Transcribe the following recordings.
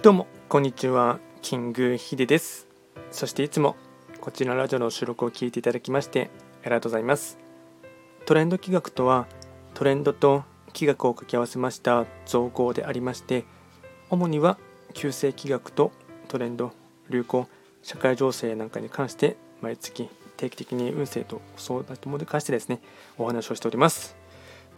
どうもこんにちはキングヒデです。そしていつもこちらのラジオの収録を聞いていただきましてありがとうございます。トレンド企画とはトレンドと企画を掛け合わせました造語でありまして主には旧世企画とトレンド流行社会情勢なんかに関して毎月定期的に運勢とそうだともに関してですねお話をしております。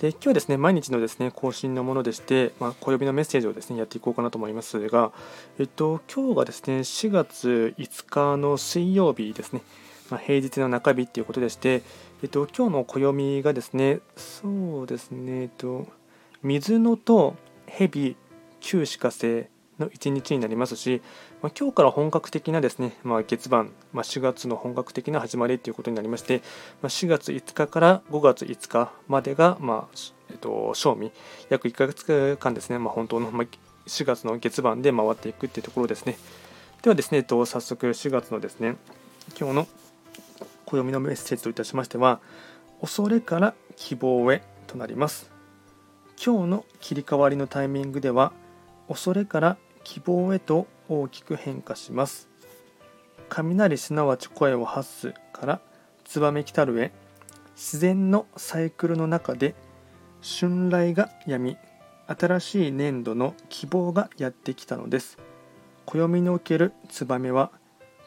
で今日はですね毎日のですね更新のものでして、まあ、小指のメッセージをですねやっていこうかなと思いますが、えっと、今日がですね4月5日の水曜日ですね、まあ、平日の中日ということでして、えっと、今日の暦がですねそうですね、えっと、水のと蛇旧歯科星の一日になりますし、まあ、今日から本格的なですね、まあ、月番、まあ、4月の本格的な始まりということになりまして、ま、4月5日から5月5日までが、まえっと、賞味約1ヶ月間ですね、ま、本当の、ま、4月の月番で回っていくというところですね。ではですね、えっと、早速4月のですね、今日の暦のメッセージといたしましては、恐れから希望へとなります。今日の切り替わりのタイミングでは、恐れから希望へと大きく変化します。雷すなわち声を発すから燕来たるへ自然のサイクルの中で春来がやみ新しい年度の希望がやってきたのです。暦における燕は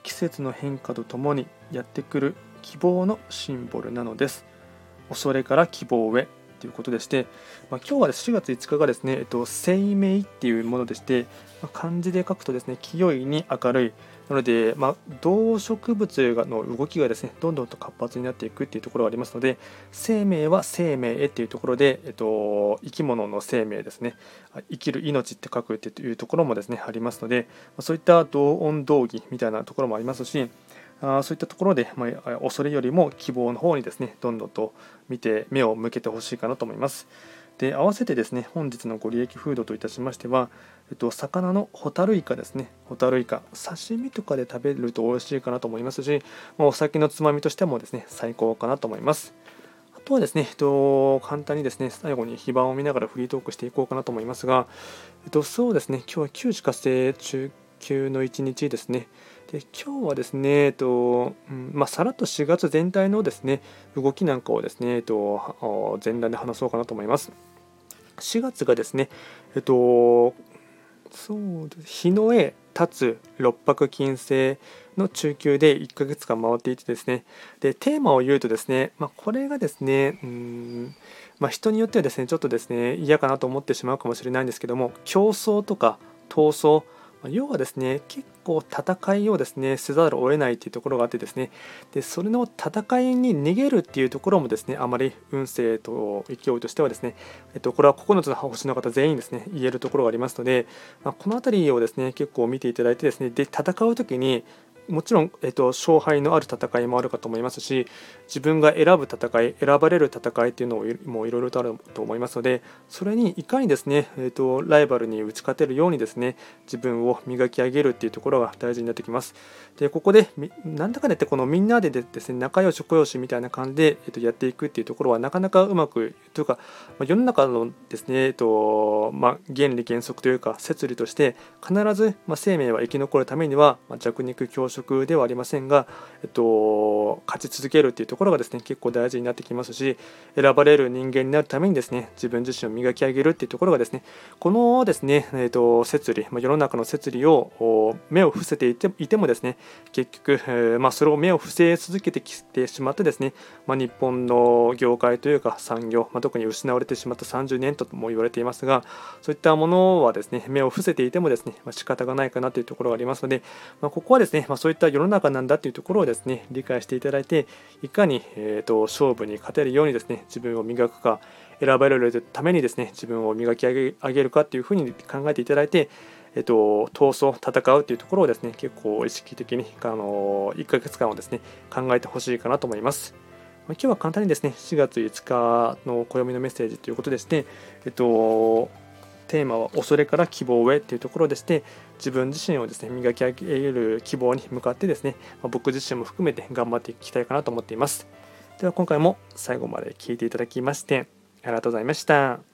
季節の変化とともにやってくる希望のシンボルなのです。恐れから希望へということでして、まあ、今日は4月5日がですね、えっと、生命っていうものでして、まあ、漢字で書くとですね、清いに明るい。なので、まあ、動植物の動きがですね、どんどんと活発になっていくっていうところがありますので、生命は生命へっていうところで、えっと、生き物の生命ですね、生きる命って書くっていうところもですね、ありますので、そういった同音同義みたいなところもありますし、あそういったところで、まあ、恐れよりも希望の方にですねどんどんと見て目を向けてほしいかなと思います。で合わせてですね本日のご利益フードといたしましては、えっと、魚のホタルイカですね。ホタルイカ刺身とかで食べると美味しいかなと思いますし、まあ、お酒のつまみとしてもですね最高かなと思います。あとはですね、えっと、簡単にですね最後に非番を見ながらフリートークしていこうかなと思いますが、えっと、そうですね今日は旧歯科生中級の一日ですね。で今日はですね、えっとうんまあ、さらっと4月全体のですね動きなんかをですね、えっと、前段で話そうかなと思います。4月がですね、えっと、そうです日の絵立つ六白金星の中級で1ヶ月間回っていてですねでテーマを言うとですね、まあ、これがですねうん、まあ、人によってはですねちょっとですね嫌かなと思ってしまうかもしれないんですけども競争とか闘争要はですね結こう戦いをですねせざるを得ないというところがあってですね。でそれの戦いに逃げるっていうところもですねあまり運勢と勢いとしてはですね、えっと、これは9つの星の方全員ですね言えるところがありますので、まあ、この辺りをですね結構見ていただいてですねで戦う時にもちろん、えっと、勝敗のある戦いもあるかと思いますし自分が選ぶ戦い選ばれる戦いっていうのもいろいろとあると思いますのでそれにいかにですね、えっと、ライバルに打ち勝てるようにですね自分を磨き上げるっていうところが大事になってきます。でここでなんだかんだってこのみんなでですね仲良し小良しみたいな感じで、えっと、やっていくっていうところはなかなかうまくというか、まあ、世の中のですね、えっとまあ、原理原則というか摂理として必ず、まあ、生命は生き残るためには、まあ、弱肉強食ではありませんが、えっと、勝ち続けるっていうところがですね結構大事になってきますし選ばれる人間になるためにですね自分自身を磨き上げるっていうところがですねこのですね、えっと、摂理、ま、世の中の摂理を目を伏せていていてもですね結局、えー、まあ、それを目を伏せ続けてきてしまってですね、まあ、日本の業界というか産業、ま特に失われてしまった30年とも言われていますがそういったものはですね目を伏せていてもですね、まあ、仕方がないかなというところがありますので、まここはですね、まそういった世の中なんだというところをですね理解していただいていかに、えーと、勝負に勝てるようにですね自分を磨くか選ばれるためにですね自分を磨き上げるかというふうに考えていただいてえっと、闘争、戦うというところをですね、結構意識的に、あの1ヶ月間をですね、考えてほしいかなと思います。今日は簡単にですね、4月5日の暦のメッセージということでして、えっと、テーマは恐れから希望へというところでして自分自身をですね磨き上げる希望に向かってですね僕自身も含めて頑張っていきたいかなと思っていますでは今回も最後まで聴いていただきましてありがとうございました